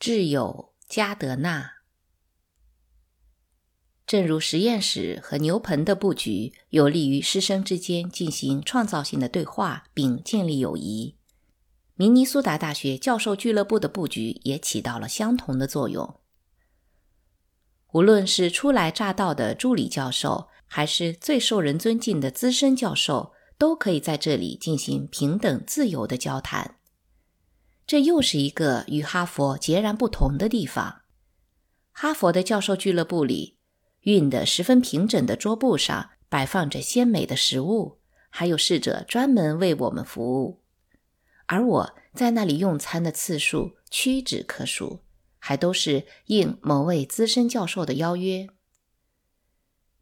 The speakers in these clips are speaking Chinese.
挚友加德纳。正如实验室和牛棚的布局有利于师生之间进行创造性的对话并建立友谊，明尼苏达大学教授俱乐部的布局也起到了相同的作用。无论是初来乍到的助理教授，还是最受人尊敬的资深教授，都可以在这里进行平等自由的交谈。这又是一个与哈佛截然不同的地方。哈佛的教授俱乐部里。熨得十分平整的桌布上摆放着鲜美的食物，还有侍者专门为我们服务。而我在那里用餐的次数屈指可数，还都是应某位资深教授的邀约。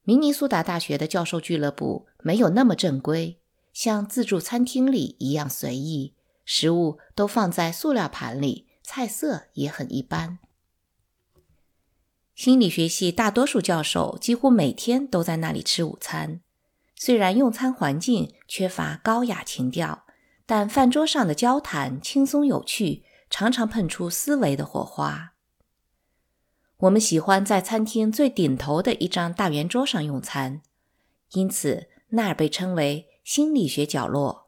明尼苏达大学的教授俱乐部没有那么正规，像自助餐厅里一样随意，食物都放在塑料盘里，菜色也很一般。心理学系大多数教授几乎每天都在那里吃午餐。虽然用餐环境缺乏高雅情调，但饭桌上的交谈轻松有趣，常常碰出思维的火花。我们喜欢在餐厅最顶头的一张大圆桌上用餐，因此那儿被称为心理学角落。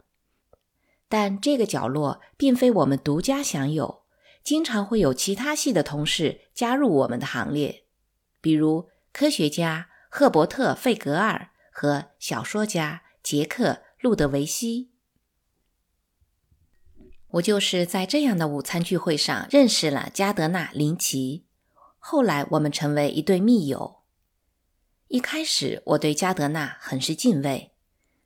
但这个角落并非我们独家享有。经常会有其他系的同事加入我们的行列，比如科学家赫伯特·费格尔和小说家杰克·路德维希。我就是在这样的午餐聚会上认识了加德纳·林奇，后来我们成为一对密友。一开始我对加德纳很是敬畏，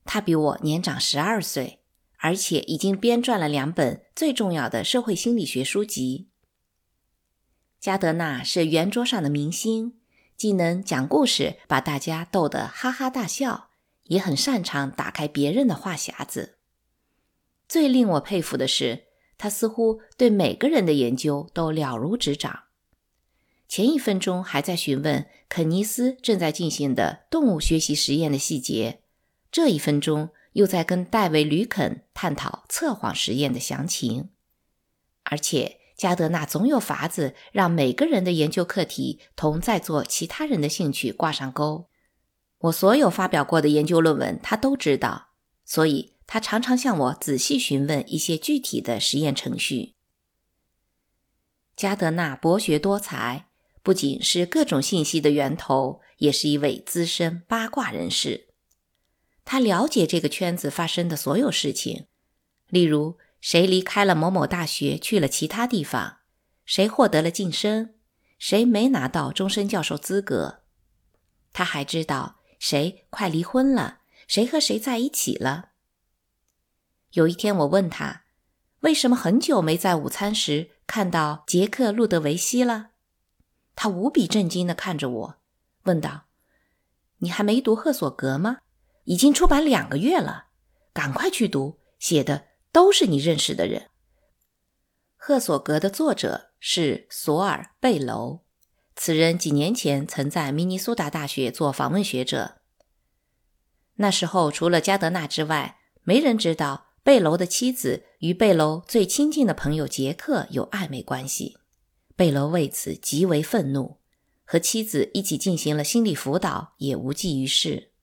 他比我年长十二岁。而且已经编撰了两本最重要的社会心理学书籍。加德纳是圆桌上的明星，既能讲故事把大家逗得哈哈大笑，也很擅长打开别人的话匣子。最令我佩服的是，他似乎对每个人的研究都了如指掌。前一分钟还在询问肯尼斯正在进行的动物学习实验的细节，这一分钟。又在跟戴维·吕肯探讨测谎实验的详情，而且加德纳总有法子让每个人的研究课题同在座其他人的兴趣挂上钩。我所有发表过的研究论文，他都知道，所以他常常向我仔细询问一些具体的实验程序。加德纳博学多才，不仅是各种信息的源头，也是一位资深八卦人士。他了解这个圈子发生的所有事情，例如谁离开了某某大学去了其他地方，谁获得了晋升，谁没拿到终身教授资格。他还知道谁快离婚了，谁和谁在一起了。有一天，我问他为什么很久没在午餐时看到杰克·路德维希了，他无比震惊地看着我，问道：“你还没读赫索格吗？”已经出版两个月了，赶快去读，写的都是你认识的人。赫索格的作者是索尔·贝楼，此人几年前曾在明尼苏达大学做访问学者。那时候，除了加德纳之外，没人知道贝楼的妻子与贝楼最亲近的朋友杰克有暧昧关系。贝楼为此极为愤怒，和妻子一起进行了心理辅导，也无济于事。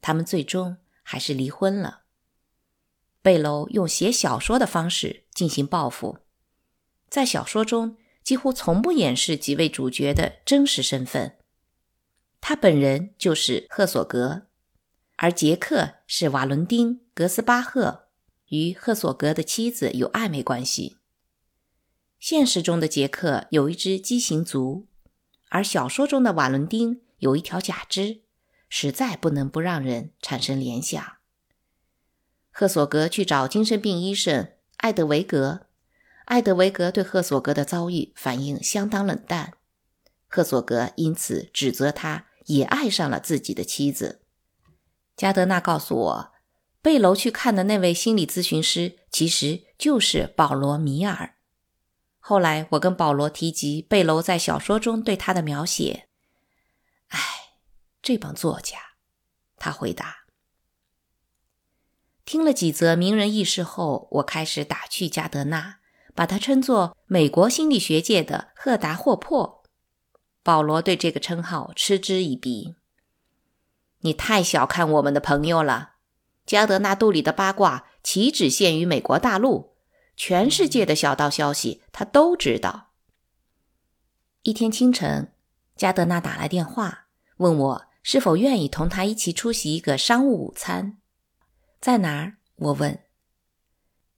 他们最终还是离婚了。贝楼用写小说的方式进行报复，在小说中几乎从不掩饰几位主角的真实身份。他本人就是赫索格，而杰克是瓦伦丁·格斯巴赫，与赫索格的妻子有暧昧关系。现实中的杰克有一只畸形足，而小说中的瓦伦丁有一条假肢。实在不能不让人产生联想。赫索格去找精神病医生艾德维格，艾德维格对赫索格的遭遇反应相当冷淡，赫索格因此指责他也爱上了自己的妻子。加德纳告诉我，贝楼去看的那位心理咨询师其实就是保罗·米尔。后来我跟保罗提及贝楼在小说中对他的描写，这帮作家，他回答。听了几则名人轶事后，我开始打趣加德纳，把他称作美国心理学界的赫达霍珀。保罗对这个称号嗤之以鼻。你太小看我们的朋友了。加德纳肚里的八卦岂止限于美国大陆？全世界的小道消息他都知道。一天清晨，加德纳打来电话，问我是否愿意同他一起出席一个商务午餐。在哪儿？我问。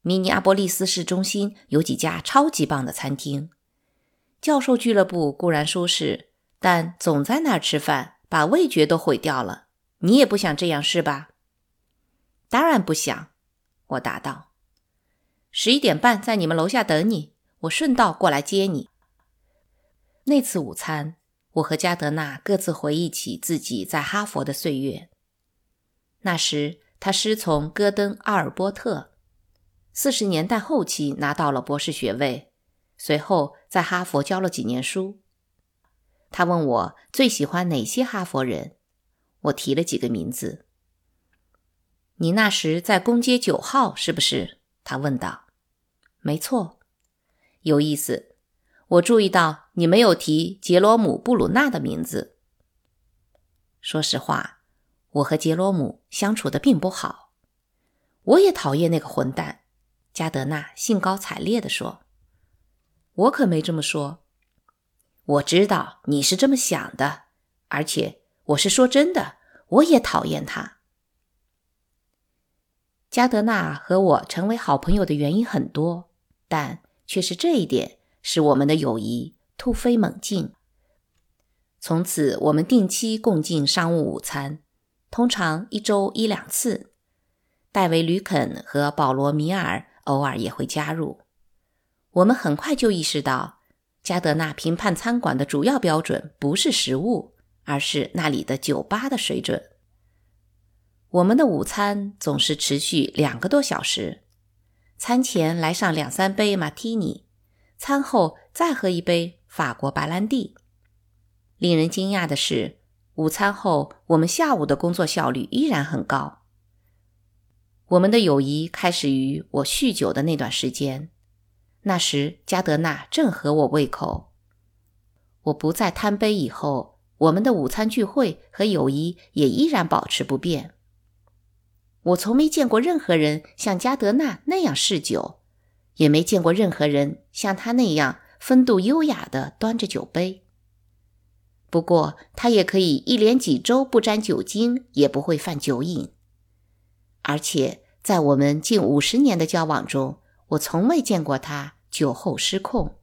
明尼阿波利斯市中心有几家超级棒的餐厅。教授俱乐部固然舒适，但总在那儿吃饭，把味觉都毁掉了。你也不想这样是吧？当然不想，我答道。十一点半在你们楼下等你，我顺道过来接你。那次午餐，我和加德纳各自回忆起自己在哈佛的岁月。那时他师从戈登·阿尔波特，四十年代后期拿到了博士学位，随后在哈佛教了几年书。他问我最喜欢哪些哈佛人。我提了几个名字。你那时在公街九号是不是？他问道。没错，有意思。我注意到你没有提杰罗姆·布鲁纳的名字。说实话，我和杰罗姆相处的并不好。我也讨厌那个混蛋。加德纳兴高采烈地说：“我可没这么说。我知道你是这么想的，而且……”我是说真的，我也讨厌他。加德纳和我成为好朋友的原因很多，但却是这一点使我们的友谊突飞猛进。从此，我们定期共进商务午餐，通常一周一两次。戴维·吕肯和保罗·米尔偶尔也会加入。我们很快就意识到，加德纳评判餐馆的主要标准不是食物。而是那里的酒吧的水准。我们的午餐总是持续两个多小时，餐前来上两三杯马提尼，餐后再喝一杯法国白兰地。令人惊讶的是，午餐后我们下午的工作效率依然很高。我们的友谊开始于我酗酒的那段时间，那时加德纳正合我胃口。我不再贪杯以后。我们的午餐聚会和友谊也依然保持不变。我从没见过任何人像加德纳那样嗜酒，也没见过任何人像他那样风度优雅地端着酒杯。不过，他也可以一连几周不沾酒精，也不会犯酒瘾。而且，在我们近五十年的交往中，我从未见过他酒后失控。